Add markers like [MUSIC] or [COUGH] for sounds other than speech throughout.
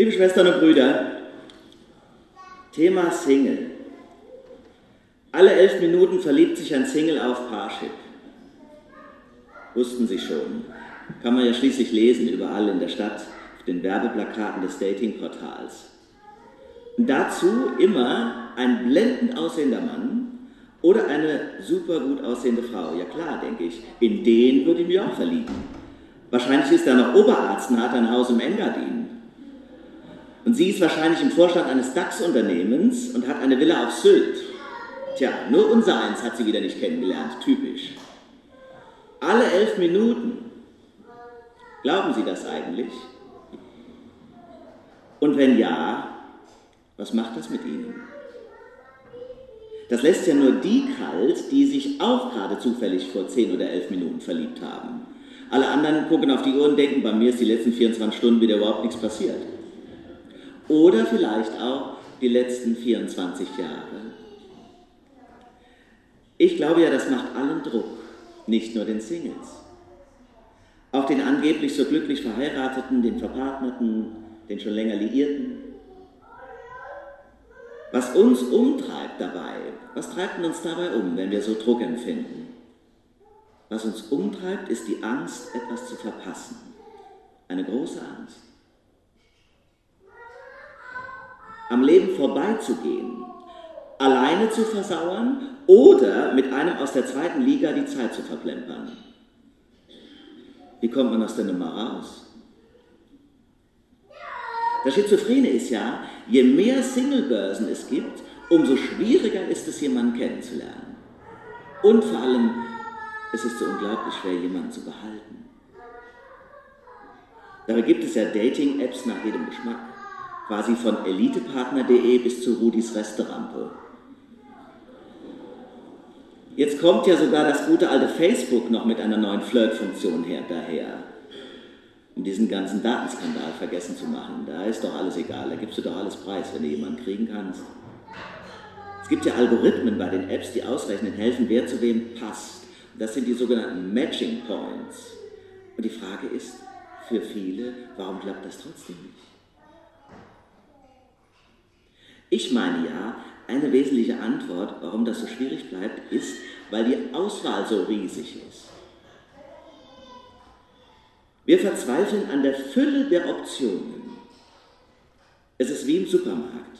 Liebe Schwestern und Brüder, Thema Single. Alle elf Minuten verliebt sich ein Single auf Parship. Wussten Sie schon. Kann man ja schließlich lesen, überall in der Stadt, auf den Werbeplakaten des Datingportals. Und dazu immer ein blendend aussehender Mann oder eine super gut aussehende Frau. Ja klar, denke ich, in den würde ich mich auch verlieben. Wahrscheinlich ist er noch Oberarzt und hat ein Haus im Engadin. Und sie ist wahrscheinlich im Vorstand eines DAX-Unternehmens und hat eine Villa auf Sylt. Tja, nur unser eins hat sie wieder nicht kennengelernt, typisch. Alle elf Minuten. Glauben Sie das eigentlich? Und wenn ja, was macht das mit Ihnen? Das lässt ja nur die kalt, die sich auch gerade zufällig vor zehn oder elf Minuten verliebt haben. Alle anderen gucken auf die Uhr und denken, bei mir ist die letzten 24 Stunden wieder überhaupt nichts passiert. Oder vielleicht auch die letzten 24 Jahre. Ich glaube ja, das macht allen Druck, nicht nur den Singles. Auch den angeblich so glücklich Verheirateten, den Verpartnerten, den schon länger Liierten. Was uns umtreibt dabei, was treibt uns dabei um, wenn wir so Druck empfinden? Was uns umtreibt, ist die Angst, etwas zu verpassen. Eine große Angst. Am Leben vorbeizugehen, alleine zu versauern oder mit einem aus der zweiten Liga die Zeit zu verplempern. Wie kommt man aus der Nummer raus? Das Schizophrene ist ja, je mehr Singlebörsen es gibt, umso schwieriger ist es, jemanden kennenzulernen. Und vor allem, es ist so unglaublich schwer, jemanden zu behalten. Dabei gibt es ja Dating-Apps nach jedem Geschmack, quasi von elitepartner.de bis zu Rudis Restaurante. Jetzt kommt ja sogar das gute alte Facebook noch mit einer neuen Flirt-Funktion her daher. Um diesen ganzen Datenskandal vergessen zu machen. Da ist doch alles egal, da gibst du doch alles preis, wenn du jemanden kriegen kannst. Es gibt ja Algorithmen bei den Apps, die ausrechnen helfen, wer zu wem passt. Das sind die sogenannten Matching Points. Und die Frage ist für viele, warum klappt das trotzdem nicht? Ich meine ja, eine wesentliche Antwort, warum das so schwierig bleibt, ist, weil die Auswahl so riesig ist. Wir verzweifeln an der Fülle der Optionen. Es ist wie im Supermarkt.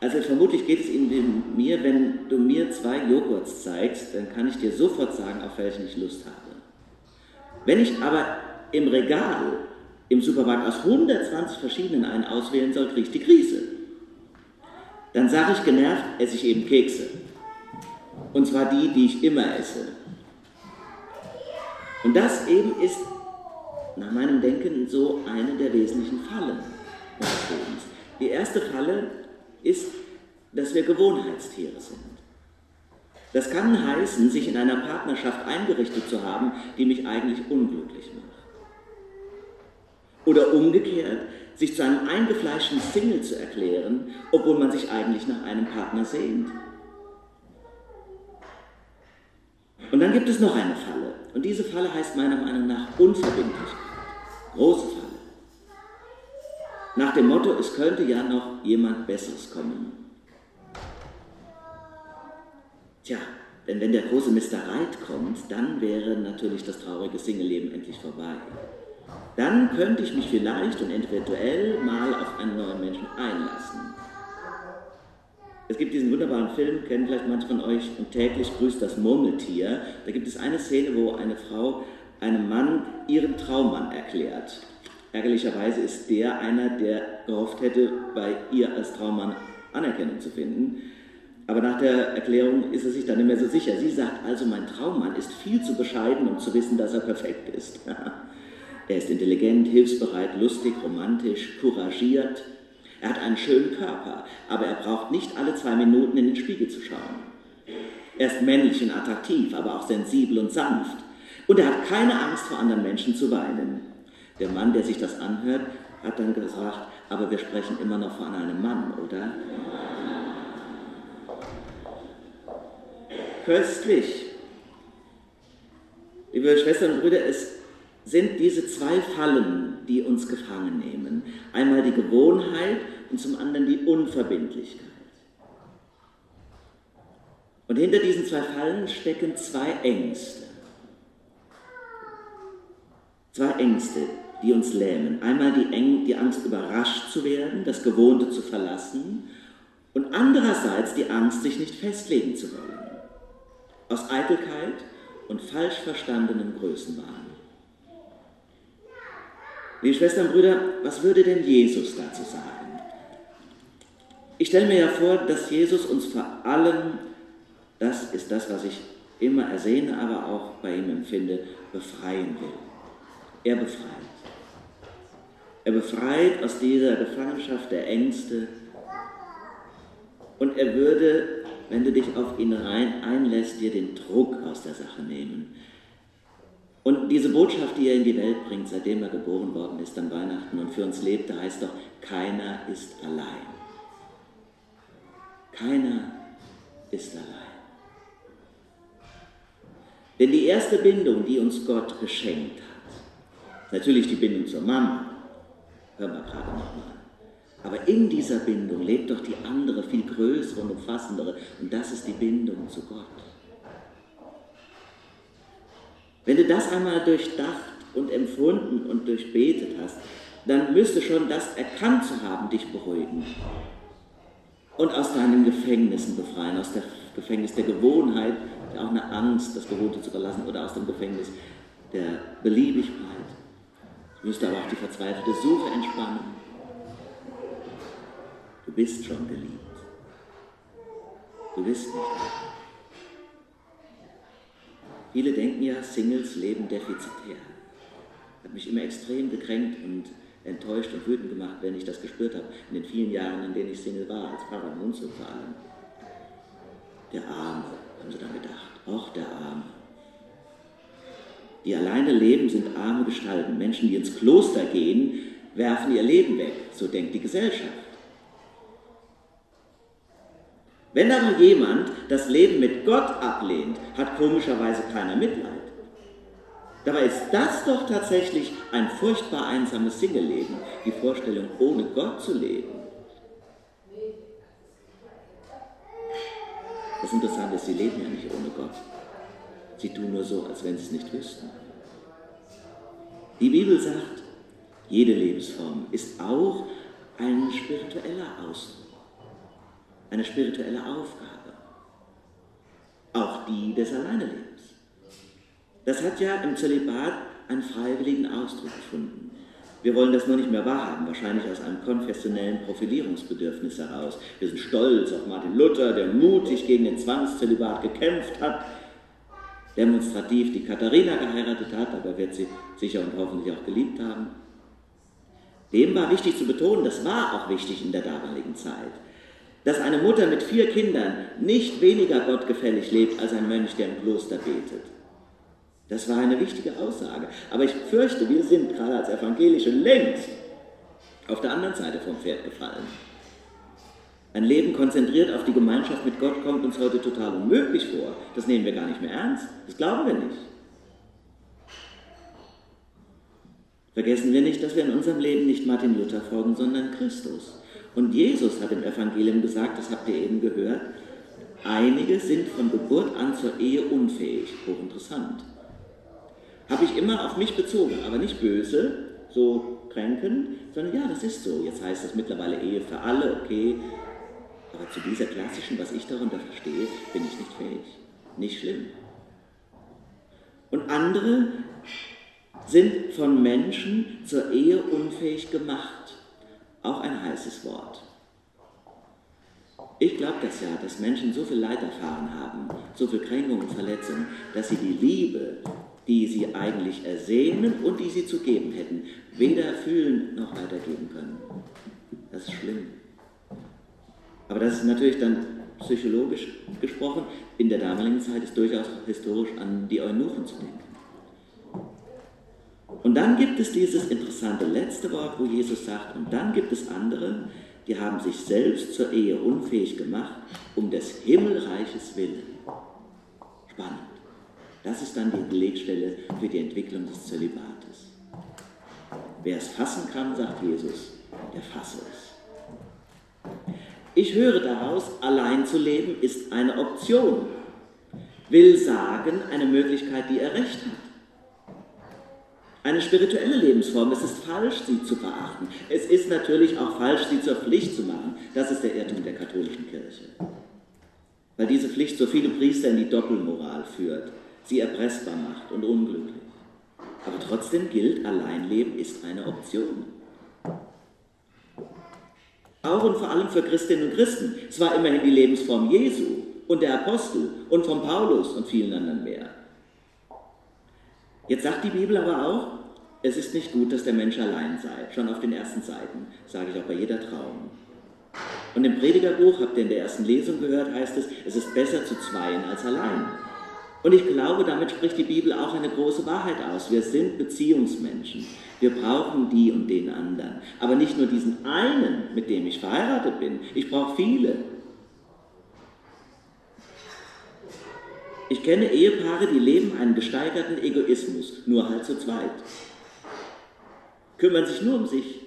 Also vermutlich geht es Ihnen wie mir, wenn du mir zwei Joghurts zeigst, dann kann ich dir sofort sagen, auf welchen ich Lust habe. Wenn ich aber im Regal im Supermarkt aus 120 verschiedenen einen auswählen soll, kriege ich die Krise. Dann sage ich genervt, esse ich eben Kekse. Und zwar die, die ich immer esse. Und das eben ist nach meinem Denken so eine der wesentlichen Fallen unseres Lebens. Die erste Falle ist, dass wir Gewohnheitstiere sind. Das kann heißen, sich in einer Partnerschaft eingerichtet zu haben, die mich eigentlich unglücklich macht. Oder umgekehrt, sich zu einem eingefleischten Single zu erklären, obwohl man sich eigentlich nach einem Partner sehnt. Und dann gibt es noch eine Falle. Und diese Falle heißt meiner Meinung nach Unverbindlichkeit. Große Falle. Nach dem Motto, es könnte ja noch jemand Besseres kommen. Tja, denn wenn der große Mr. Right kommt, dann wäre natürlich das traurige Single-Leben endlich vorbei. Dann könnte ich mich vielleicht und eventuell mal auf einen neuen Menschen einlassen. Es gibt diesen wunderbaren Film, kennen vielleicht manche von euch, und täglich grüßt das Murmeltier. Da gibt es eine Szene, wo eine Frau einem Mann ihren Traummann erklärt. Ärgerlicherweise ist der einer, der gehofft hätte, bei ihr als Traummann Anerkennung zu finden. Aber nach der Erklärung ist er sich dann nicht mehr so sicher. Sie sagt also, mein Traummann ist viel zu bescheiden, um zu wissen, dass er perfekt ist. [LAUGHS] er ist intelligent, hilfsbereit, lustig, romantisch, couragiert, er hat einen schönen Körper, aber er braucht nicht alle zwei Minuten in den Spiegel zu schauen. Er ist männlich und attraktiv, aber auch sensibel und sanft. Und er hat keine Angst vor anderen Menschen zu weinen. Der Mann, der sich das anhört, hat dann gesagt, aber wir sprechen immer noch von einem Mann, oder? Köstlich. Liebe Schwestern und Brüder, es sind diese zwei Fallen, die uns gefangen nehmen. Einmal die Gewohnheit und zum anderen die Unverbindlichkeit. Und hinter diesen zwei Fallen stecken zwei Ängste. Zwei Ängste, die uns lähmen. Einmal die, Angst, überrascht zu werden, das Gewohnte zu verlassen und andererseits die Angst, sich nicht festlegen zu wollen. Aus Eitelkeit und falsch verstandenen Größenwahn. Liebe Schwestern und Brüder, was würde denn Jesus dazu sagen? Ich stelle mir ja vor, dass Jesus uns vor allem, das ist das, was ich immer ersehne, aber auch bei ihm empfinde, befreien will. Er befreit. Er befreit aus dieser Gefangenschaft der Ängste und er würde, wenn du dich auf ihn rein einlässt, dir den Druck aus der Sache nehmen. Und diese Botschaft, die er in die Welt bringt, seitdem er geboren worden ist an Weihnachten und für uns lebte, heißt doch, keiner ist allein. Keiner ist allein. Denn die erste Bindung, die uns Gott geschenkt hat, natürlich die Bindung zur Mama, hören wir gerade nochmal, aber in dieser Bindung lebt doch die andere, viel größere und umfassendere, und das ist die Bindung zu Gott. Wenn du das einmal durchdacht und empfunden und durchbetet hast, dann müsste schon das erkannt zu haben dich beruhigen und aus deinen Gefängnissen befreien, aus dem Gefängnis der Gewohnheit, auch eine Angst, das Gewohnte zu verlassen, oder aus dem Gefängnis der Beliebigkeit. Es müsste aber auch die verzweifelte Suche entspannen Du bist schon geliebt. Du bist nicht allein. Viele denken ja, Singles leben defizitär. Hat mich immer extrem gekränkt und enttäuscht und wütend gemacht, wenn ich das gespürt habe, in den vielen Jahren, in denen ich Single war, als Pfarrer und so vor allem. Der Arme, haben sie dann gedacht, auch der Arme. Die alleine leben, sind arme Gestalten. Menschen, die ins Kloster gehen, werfen ihr Leben weg. So denkt die Gesellschaft. Wenn aber jemand das Leben mit Gott ablehnt, hat komischerweise keiner Mitleid. Dabei ist das doch tatsächlich ein furchtbar einsames Single-Leben, die Vorstellung, ohne Gott zu leben. Das Interessante ist, sie leben ja nicht ohne Gott. Sie tun nur so, als wenn sie es nicht wüssten. Die Bibel sagt, jede Lebensform ist auch ein spiritueller Ausdruck eine spirituelle Aufgabe, auch die des Alleinelebens. Das hat ja im Zölibat einen freiwilligen Ausdruck gefunden. Wir wollen das nur nicht mehr wahrhaben, wahrscheinlich aus einem konfessionellen Profilierungsbedürfnis heraus. Wir sind stolz auf Martin Luther, der mutig gegen den Zwangszölibat gekämpft hat, demonstrativ die Katharina geheiratet hat, aber wird sie sicher und hoffentlich auch geliebt haben. Dem war wichtig zu betonen, das war auch wichtig in der damaligen Zeit dass eine Mutter mit vier Kindern nicht weniger gottgefällig lebt als ein Mönch, der im Kloster betet. Das war eine wichtige Aussage. Aber ich fürchte, wir sind gerade als Evangelische längst auf der anderen Seite vom Pferd gefallen. Ein Leben konzentriert auf die Gemeinschaft mit Gott kommt uns heute total unmöglich vor. Das nehmen wir gar nicht mehr ernst. Das glauben wir nicht. Vergessen wir nicht, dass wir in unserem Leben nicht Martin Luther folgen, sondern Christus. Und Jesus hat im Evangelium gesagt, das habt ihr eben gehört, einige sind von Geburt an zur Ehe unfähig. Hochinteressant. Habe ich immer auf mich bezogen, aber nicht böse, so kränken, sondern ja, das ist so. Jetzt heißt es mittlerweile Ehe für alle, okay. Aber zu dieser klassischen, was ich darunter verstehe, bin ich nicht fähig. Nicht schlimm. Und andere sind von Menschen zur Ehe unfähig gemacht. Auch ein heißes Wort. Ich glaube das ja, dass Menschen so viel Leid erfahren haben, so viel Kränkung und Verletzung, dass sie die Liebe, die sie eigentlich ersehnen und die sie zu geben hätten, weder fühlen noch weitergeben können. Das ist schlimm. Aber das ist natürlich dann psychologisch gesprochen, in der damaligen Zeit ist durchaus historisch an die Eunuchen zu denken. Und dann gibt es dieses interessante letzte Wort, wo Jesus sagt, und dann gibt es andere, die haben sich selbst zur Ehe unfähig gemacht, um des Himmelreiches willen. Spannend. Das ist dann die Belegstelle für die Entwicklung des Zölibates. Wer es fassen kann, sagt Jesus, der fasse es. Ich höre daraus, allein zu leben ist eine Option, will sagen, eine Möglichkeit, die er recht hat. Eine spirituelle Lebensform, es ist falsch, sie zu verachten. Es ist natürlich auch falsch, sie zur Pflicht zu machen. Das ist der Irrtum der katholischen Kirche. Weil diese Pflicht so viele Priester in die Doppelmoral führt, sie erpressbar macht und unglücklich. Aber trotzdem gilt, Alleinleben ist eine Option. Auch und vor allem für Christinnen und Christen. Es war immerhin die Lebensform Jesu und der Apostel und von Paulus und vielen anderen mehr. Jetzt sagt die Bibel aber auch, es ist nicht gut, dass der Mensch allein sei. Schon auf den ersten Seiten, sage ich auch bei jeder Trauung. Und im Predigerbuch, habt ihr in der ersten Lesung gehört, heißt es, es ist besser zu zweien als allein. Und ich glaube, damit spricht die Bibel auch eine große Wahrheit aus. Wir sind Beziehungsmenschen. Wir brauchen die und den anderen. Aber nicht nur diesen einen, mit dem ich verheiratet bin. Ich brauche viele. Ich kenne Ehepaare, die leben einen gesteigerten Egoismus, nur halt zu zweit. Kümmern sich nur um sich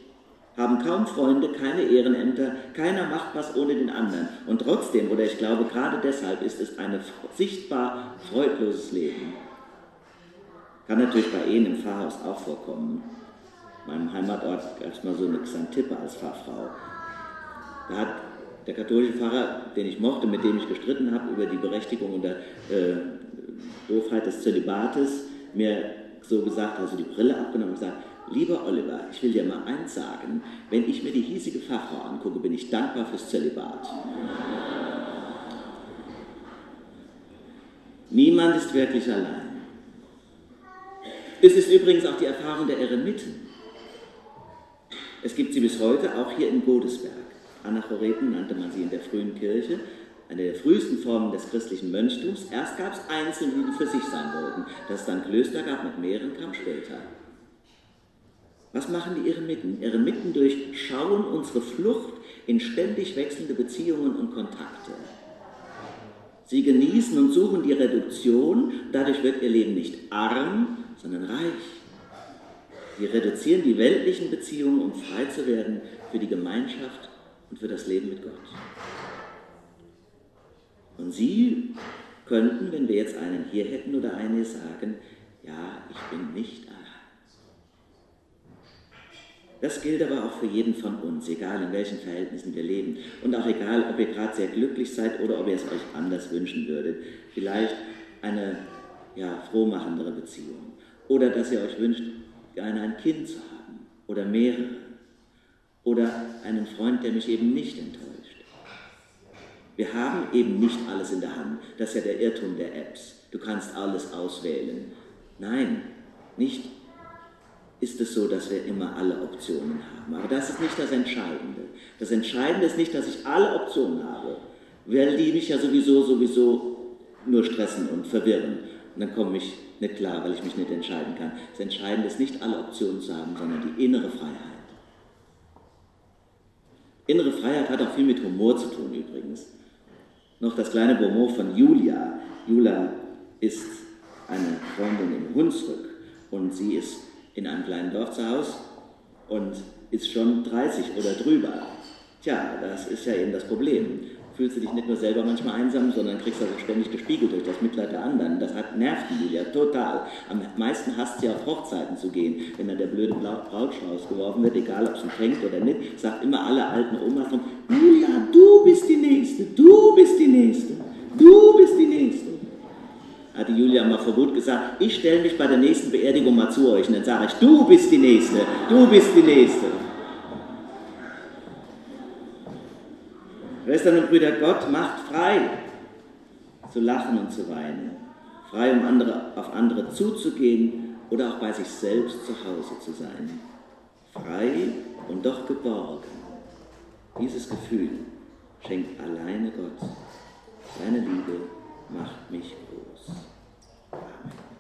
haben kaum Freunde, keine Ehrenämter, keiner macht was ohne den anderen. Und trotzdem, oder ich glaube gerade deshalb, ist es ein sichtbar freudloses Leben. Kann natürlich bei Ehen im Pfarrhaus auch vorkommen. In meinem Heimatort gab es mal so eine Xantippe als Pfarrfrau. Da hat der katholische Pfarrer, den ich mochte, mit dem ich gestritten habe über die Berechtigung und der äh, Doofheit des Zölibates, mir so gesagt, also die Brille abgenommen und gesagt, Lieber Oliver, ich will dir mal eins sagen, wenn ich mir die hiesige Fachfrau angucke, bin ich dankbar fürs Zölibat. Niemand ist wirklich allein. Es ist übrigens auch die Erfahrung der Eremiten. Es gibt sie bis heute auch hier in Godesberg. Anachoreten nannte man sie in der frühen Kirche, eine der frühesten Formen des christlichen Mönchtums. Erst gab es Einzelne, die für sich sein wollten. Dass es dann Klöster gab mit mehreren, kam später. Was machen die Eremiten? Eremiten durchschauen unsere Flucht in ständig wechselnde Beziehungen und Kontakte. Sie genießen und suchen die Reduktion, dadurch wird ihr Leben nicht arm, sondern reich. Sie reduzieren die weltlichen Beziehungen, um frei zu werden für die Gemeinschaft und für das Leben mit Gott. Und Sie könnten, wenn wir jetzt einen hier hätten oder eine, sagen, ja, ich bin nicht allein. Das gilt aber auch für jeden von uns, egal in welchen Verhältnissen wir leben. Und auch egal, ob ihr gerade sehr glücklich seid oder ob ihr es euch anders wünschen würdet. Vielleicht eine ja, frohmachendere Beziehung. Oder dass ihr euch wünscht, gerne ein Kind zu haben. Oder mehrere. Oder einen Freund, der mich eben nicht enttäuscht. Wir haben eben nicht alles in der Hand. Das ist ja der Irrtum der Apps. Du kannst alles auswählen. Nein, nicht ist es so, dass wir immer alle Optionen haben. Aber das ist nicht das Entscheidende. Das Entscheidende ist nicht, dass ich alle Optionen habe, weil die mich ja sowieso, sowieso nur stressen und verwirren. Und dann komme ich nicht klar, weil ich mich nicht entscheiden kann. Das Entscheidende ist nicht alle Optionen zu haben, sondern die innere Freiheit. Innere Freiheit hat auch viel mit Humor zu tun übrigens. Noch das kleine Bonmot von Julia. Julia ist eine Freundin im Hunsrück und sie ist in einem kleinen Dorf zu Hause und ist schon 30 oder drüber. Tja, das ist ja eben das Problem. Fühlst du dich nicht nur selber manchmal einsam, sondern kriegst das auch ständig gespiegelt durch das Mitleid der anderen. Das hat nervt die Julia total. Am meisten hasst sie auf Hochzeiten zu gehen. Wenn dann der blöde Brautstrauß geworfen wird, egal ob es empfängt oder nicht, sagt immer alle alten Omas von, Julia, du bist die Nächste, du bist die Nächste, du bist die Nächste hat die Julia mal vor Wut gesagt, ich stelle mich bei der nächsten Beerdigung mal zu euch und dann sage ich, du bist die Nächste, du bist die Nächste. Schwestern und Brüder, Gott macht frei zu lachen und zu weinen, frei um andere, auf andere zuzugehen oder auch bei sich selbst zu Hause zu sein. Frei und doch geborgen. Dieses Gefühl schenkt alleine Gott. Seine Liebe macht mich groß. Amen.